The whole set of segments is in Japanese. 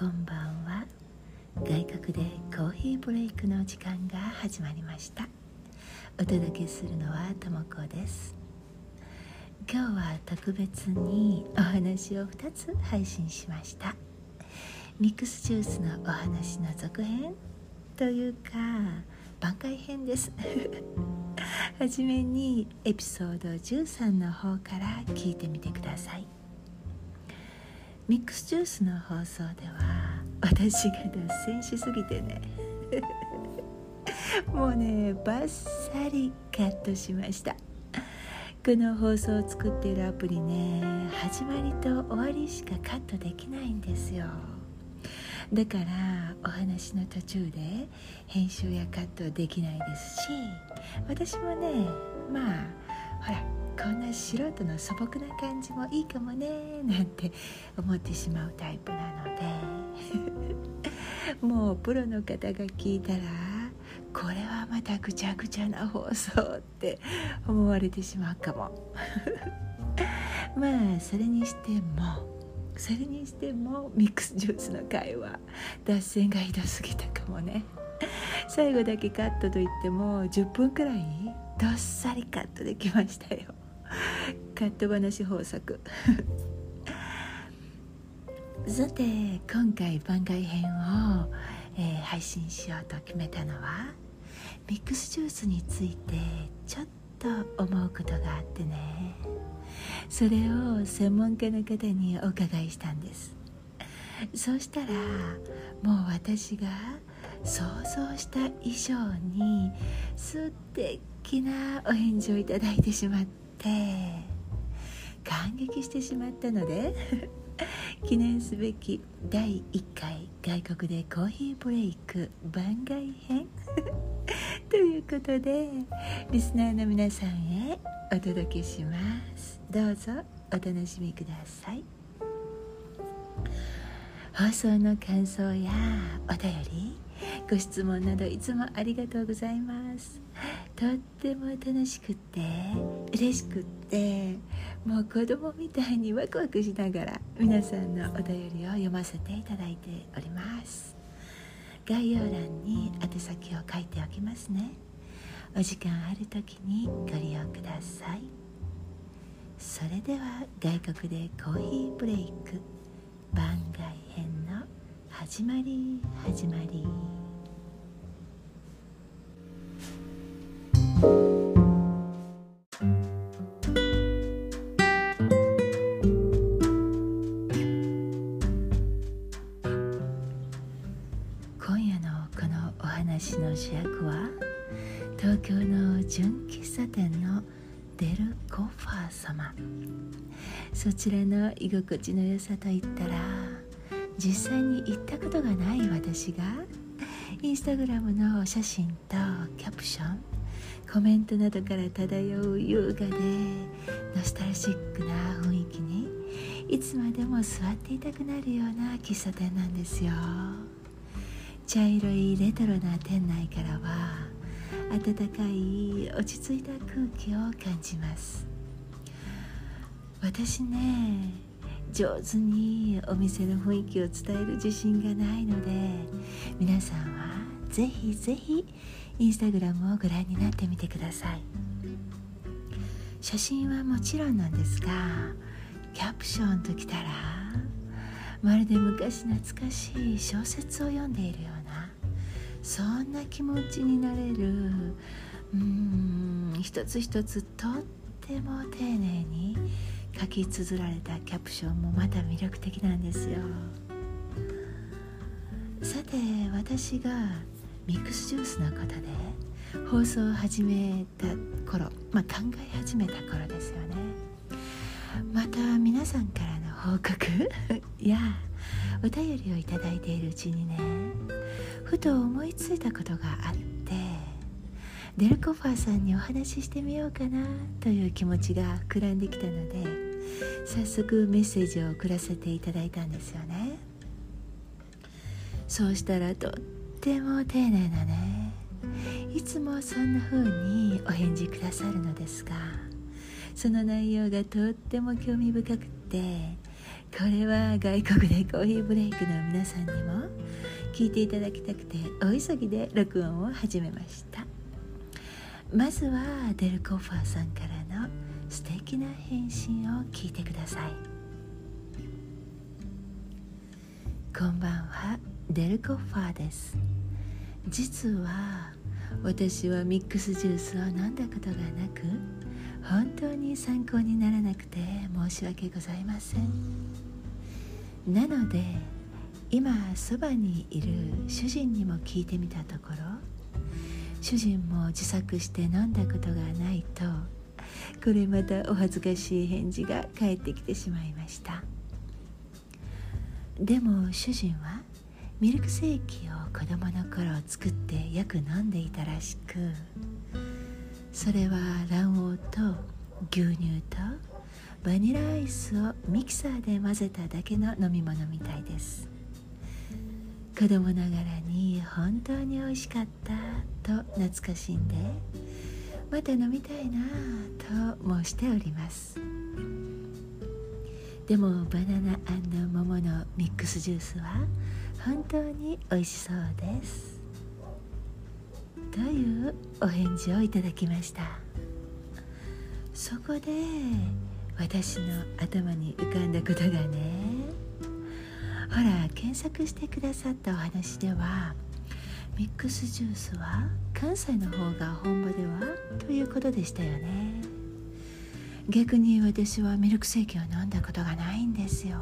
こんばんは。外国でコーヒーブレイクの時間が始まりました。お届けするのはともこです。今日は特別にお話を2つ配信しました。ミックスジュースのお話の続編というか挽回編です。はじめにエピソード13の方から聞いてみてください。ミックスジュースの放送では私が脱線しすぎてね。もうねバッサリカットしました。この放送を作っているアプリね始まりと終わりしかカットできないんですよ。だからお話の途中で編集やカットできないですし私もねまあほらこんな素人の素朴な感じもいいかもねなんて思ってしまうタイプなので。もうプロの方が聞いたらこれはまたぐちゃぐちゃな放送って思われてしまうかも。まあそれにしてもそれにしてもミックスジュースの会話脱線がひどすぎたかもね。最後だけカットといっても10分くらいどっさりカットできましたよ。カット話豊作。さて今回番外編を、えー、配信しようと決めたのはミックスジュースについてちょっと思うことがあってね。それを専門家の方にお伺いしたんです。そうしたらもう私が想像した以上に素敵なお返事をいただいてしまって。感激してしまったので 記念すべき第1回外国でコーヒーブレイク番外編。ということでリスナーの皆さんへお届けします。どうぞお楽しみください。放送の感想やお便りご質問などいつもありがとうございます。とっても楽しくって嬉しくってもう子供みたいにワクワクしながら皆さんのお便りを読ませていただいております。概要欄に宛先を書いておきますね。お時間ある時にご利用ください。それでは外国でコーヒーブレイク番外編始まり始まり。今夜のこのお話の主役は東京の純喫茶店のデル・コファー様。そちらの居心地の良さといったら実際に行ったことがない私がインスタグラムの写真とキャプションコメントなどから漂う優雅でノスタルジックな雰囲気にいつまでも座っていたくなるような喫茶店なんですよ。茶色いレトロな店内からは温かい落ち着いた空気を感じます。私ね上手にお店の雰囲気を伝える自信がないので皆さんはぜひぜひインスタグラムをご覧になってみてください。写真はもちろんなんですがキャプションときたらまるで昔懐かしい小説を読んでいるようなそんな気持ちになれるうん一つ一つとっても丁寧に書き綴られたキャプションもまた魅力的なんですよ。さて私がミックスジュースのことで放送を始めた頃、まあ、考え始めた頃ですよね。また皆さんからの報告 やお便りをいただいているうちにねふと思いついたことがあってデルコファーさんにお話ししてみようかなという気持ちが膨らんできたので早速メッセージを送らせていただいたんですよね。そうしたらとっても丁寧なねいつもそんな風にお返事くださるのですがその内容がとっても興味深くってこれは外国でコーヒーブレイクの皆さんにも聞いていただきたくてお急ぎで録音を始めました。まずはデルコファーさんから素敵な返信を聞いてください。こんばんはデルコファーです。実は私はミックスジュースを飲んだことがなく本当に参考にならなくて申し訳ございません。なので今そばにいる主人にも聞いてみたところ主人も自作して飲んだことがないとこれまたお恥ずかしい返事が返ってきてしまいました。でも主人はミルクセーキを子供の頃作ってよく飲んでいたらしくそれは卵黄と牛乳とバニラアイスをミキサーで混ぜただけの飲み物みたいです。子供ながらに本当に美味しかったと懐かしんでまた飲みたいなと申しております。でもバナナ桃のミックスジュースは本当に美味しそうです。というお返事をいただきました。そこで私の頭に浮かんだことがね。ほら検索してくださったお話ではミックスジュースは関西の方が本場ではということでしたよね。逆に私はミルクセーキを飲んだことがないんですよ。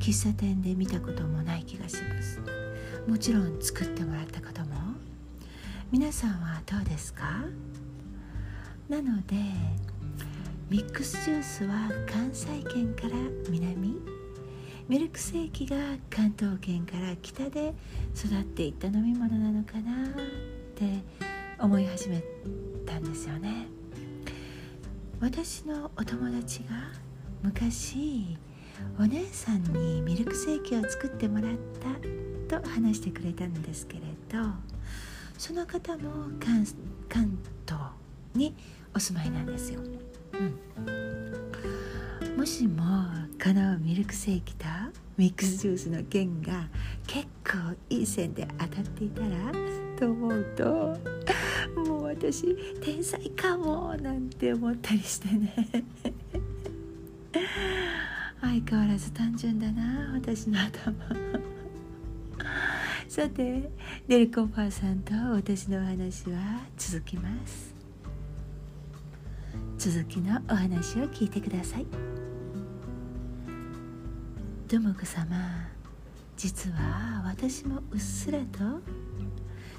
喫茶店で見たこともない気がします。もちろん作ってもらったことも。皆さんはどうですか？なのでミックスジュースは関西圏から南ミルクセーキが関東圏から北で育っていった飲み物なのかなって思い始めたんですよね。私のお友達が昔お姉さんにミルクセーキを作ってもらったと話してくれたんですけれどその方も関関東にお住まいなんですよ、うん、もしもこのミルクセーキとミックスジュースの件が結構いい線で当たっていたらと思うともう私天才かもなんて思ったりしてね。相変わらず単純だな私の頭。さてデルコファーさんと私のお話は続きます。続きのお話を聞いてください。とも子様実は私もうっすらと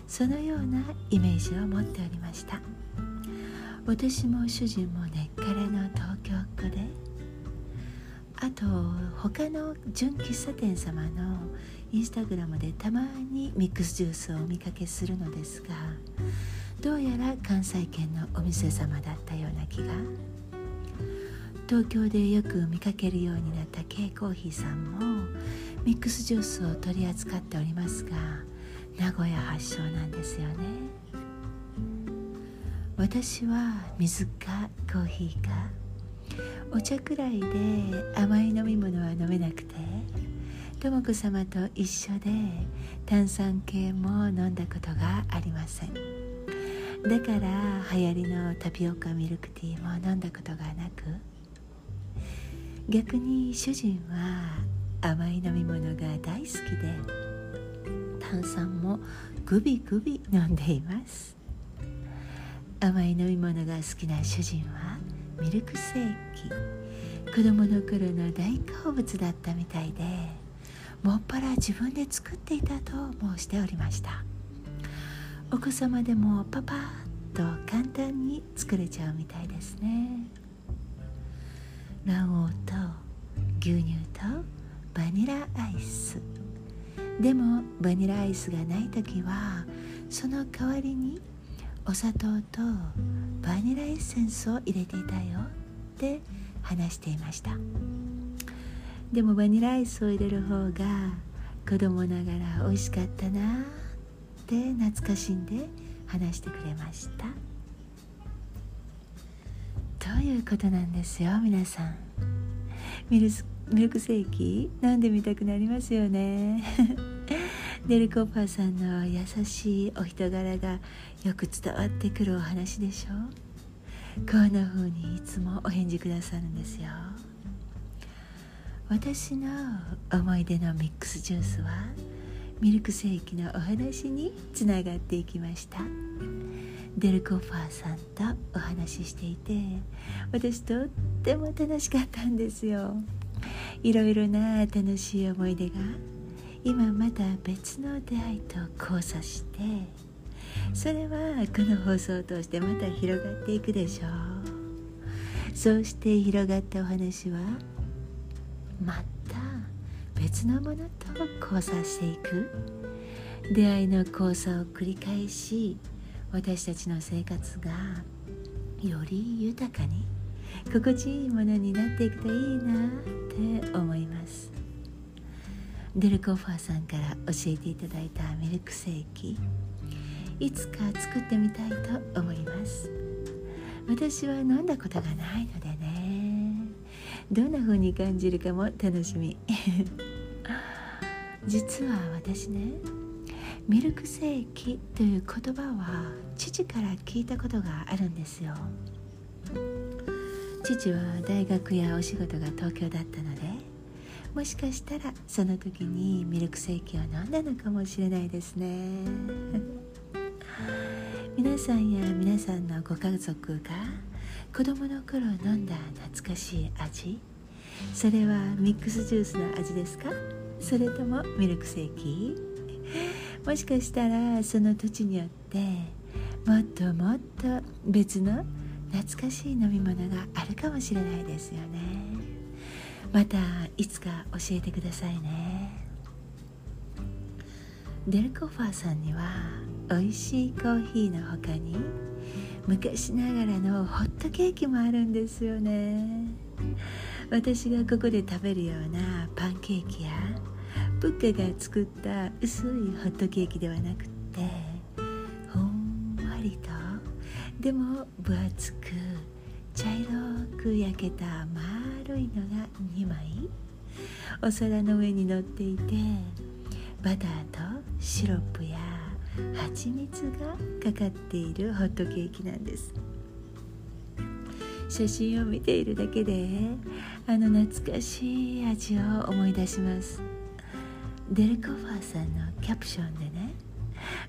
そのようなイメージを持っておりました。私も主人も根っからの東京っ子であと他の純喫茶店様のインスタグラムでたまにミックスジュースをお見かけするのですがどうやら関西圏のお店様だったような気が。東京でよく見かけるようになった K コーヒーさんもミックスジュースを取り扱っておりますが名古屋発祥なんですよね。私は水かコーヒーかお茶くらいで甘い飲み物は飲めなくてとも子様と一緒で炭酸系も飲んだことがありません。だから流行りのタピオカミルクティーも飲んだことがなく逆に主人は甘い飲み物が大好きで炭酸もグビグビ飲んでいます。甘い飲み物が好きな主人はミルクセーキ。子供の頃の大好物だったみたいでもっぱら自分で作っていたと申しておりました。お子様でもパパッと簡単に作れちゃうみたいですね。卵黄と牛乳とバニラアイス。でもバニラアイスがない時はその代わりにお砂糖とバニラエッセンスを入れていたよって話していました。でもバニラアイスを入れる方が子供ながら美味しかったなって懐かしんで話してくれました。ということなんですよ皆さん。ミルミルクセーキ？飲んでみたくなりますよね。デルコッパーさんの優しいお人柄がよく伝わってくるお話でしょこんな風にいつもお返事くださるんですよ。私の思い出のミックスジュースはミルクセーキのお話につながっていきました。デルコファーさんとお話ししていて私とっても楽しかったんですよ。いろいろな楽しい思い出が今また別の出会いと交差してそれはこの放送を通してまた広がっていくでしょう。そうして広がったお話はまた別のものと交差していく。出会いの交差を繰り返し私たちの生活がより豊かに心地いいものになっていくといいなって思います。デルコファーさんから教えていただいたミルクセーキいつか作ってみたいと思います。私は飲んだことがないのでね。どんな風に感じるかも楽しみ。実は私ねミルクセーキという言葉は父から聞いたことがあるんですよ。父は大学やお仕事が東京だったのでもしかしたらその時にミルクセーキを飲んだのかもしれないですね。皆さんや皆さんのご家族が子供の頃飲んだ懐かしい味それはミックスジュースの味ですか？それともミルクセーキ？もしかしたらその土地によってもっともっと別の懐かしい飲み物があるかもしれないですよね。またいつか教えてくださいね。デルコファーさんには美味しいコーヒーの他に昔ながらのホットケーキもあるんですよね。私がここで食べるようなパンケーキやブッカが作った薄いホットケーキではなくてほんわりとでも分厚く茶色く焼けた丸いのが2枚お皿の上に乗っていてバターとシロップや蜂蜜がかかっているホットケーキなんです。写真を見ているだけであの懐かしい味を思い出します。デルコファーさんのキャプションでね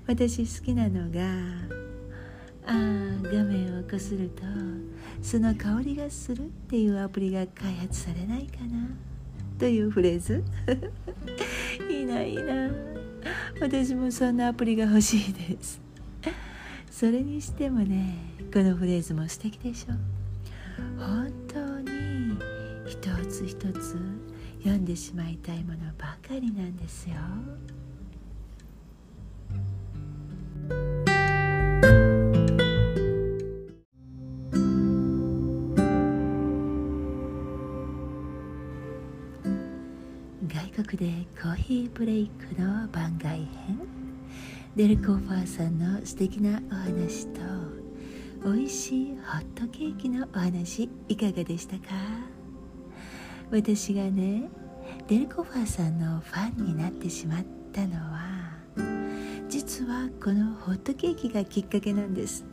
私好きなのがあ画面をこするとその香りがするっていうアプリが開発されないかなというフレーズ。いいないいな。私もそんなアプリが欲しいです。それにしてもねこのフレーズも素敵でしょ。本当に一つ一つ読んでしまいたいものばかりなんですよ。外国でコーヒーブレイクの番外編。デルコーファーさんの素敵なお話と美味しいホットケーキのお話いかがでしたか？私がねデルコファーさんのファンになってしまったのは実はこのホットケーキがきっかけなんです。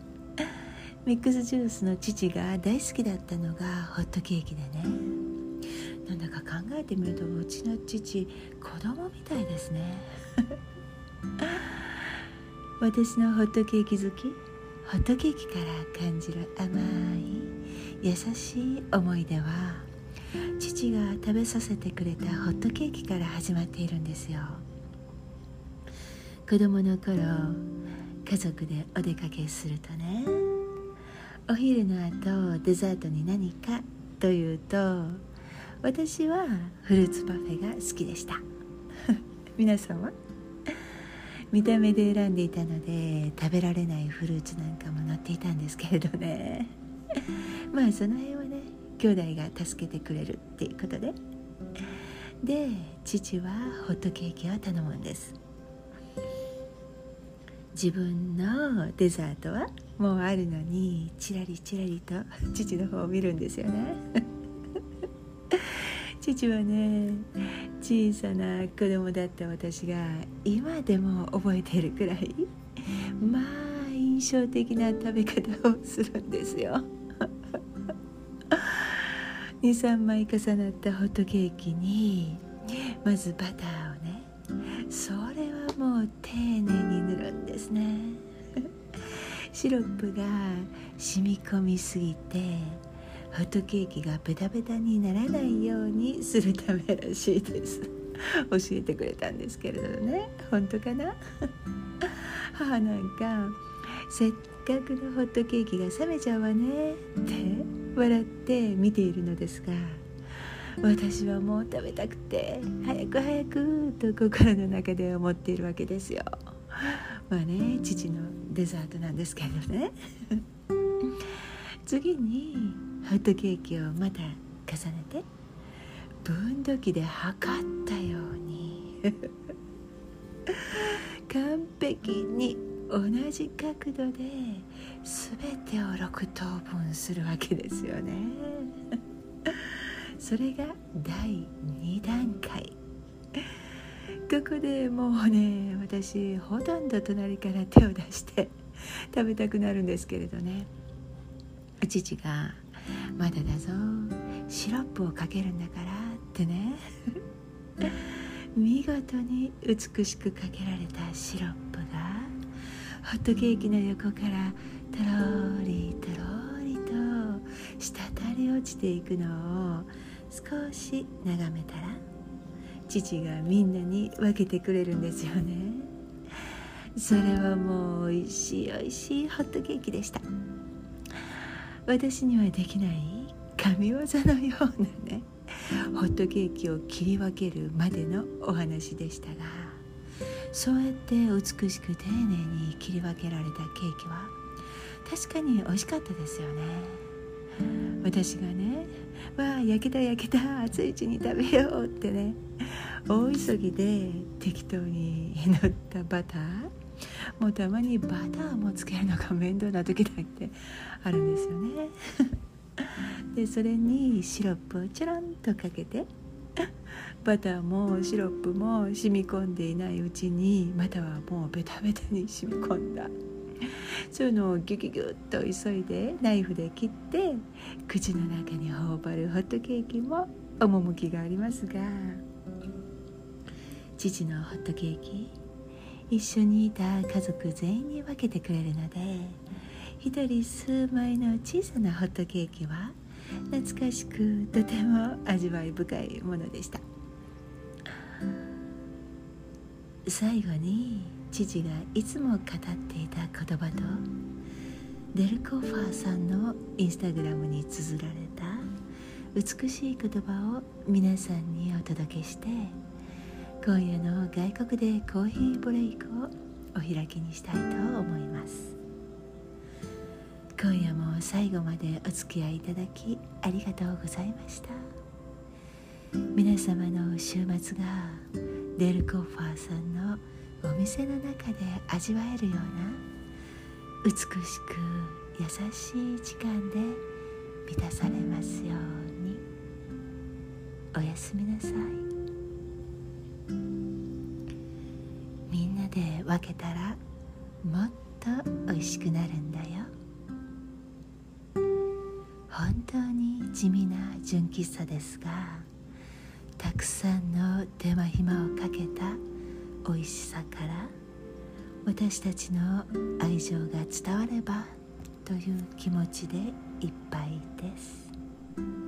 ミックスジュースの父が大好きだったのがホットケーキでね。なんだか考えてみるとうちの父子供みたいですね。私のホットケーキ好きホットケーキから感じる甘い優しい思い出は父が食べさせてくれたホットケーキから始まっているんですよ。子供の頃家族でお出かけするとねお昼の後デザートに何かというと私はフルーツパフェが好きでした。皆さんは？見た目で選んでいたので食べられないフルーツなんかも載っていたんですけれどね。まあその辺はね兄弟が助けてくれるっていうことで。で父はホットケーキを頼むんです。自分のデザートはもうあるのにチラリチラリと父の方を見るんですよね。父はね小さな子供だった私が今でも覚えているくらいまあ印象的な食べ方をするんですよ。23枚重なったホットケーキにまずバターをね。それはもう丁寧に塗るんですね。シロップが染み込みすぎてホットケーキがベタベタにならないようにするためらしいです。教えてくれたんですけれどね。本当かな？母なんかせっかくのホットケーキが冷めちゃうわねって。笑って見ているのですが私はもう食べたくて早く早くと心の中で思っているわけですよ。まあね父のデザートなんですけどね。次にホットケーキをまた重ねて分度器で測ったように 完璧に同じ角度で全てを6等分するわけですよね。それが第2段階。ここでもうね私ほとんど隣から手を出して食べたくなるんですけれどね。父が「まだだぞシロップをかけるんだから」ってね。見事に美しくかけられたシロップがホットケーキの横からとろりとろりと滴り落ちていくのを少し眺めたら父がみんなに分けてくれるんですよね。それはもう美味しい美味しいホットケーキでした。私にはできない神業のようなねホットケーキを切り分けるまでのお話でしたが。そうやって美しく丁寧に切り分けられたケーキは確かに美味しかったですよね。私がね「わあ焼けた焼けた熱いうちに食べよう」ってね大急ぎで適当に塗ったバターもうたまにバターもつけるのが面倒な時だってあるんですよね。でそれにシロップをちょろんとかけて バターもシロップも染み込んでいないうちにまたはもうベタベタに染み込んだ。そういうのをギュギュギュッと急いでナイフで切って口の中に頬張るホットケーキも趣がありますが。父のホットケーキ一緒にいた家族全員に分けてくれるので一人数枚の小さなホットケーキは懐かしくとても味わい深いものでした。最後に父がいつも語っていた言葉とデルコファーさんのインスタグラムに綴られた美しい言葉を皆さんにお届けして今夜の外国でコーヒーブレイクをお開きにしたいと思います。今夜も最後までお付き合いいただきありがとうございました。皆様の週末がデルコッファーさんのお店の中で味わえるような美しく優しい時間で満たされますように。おやすみなさい。みんなで分けたらもっと美味しくなるんだよ。本当に地味な純喫茶ですがたくさんの手間暇をかけた美味しさから私たちの愛情が伝わればという気持ちでいっぱいです。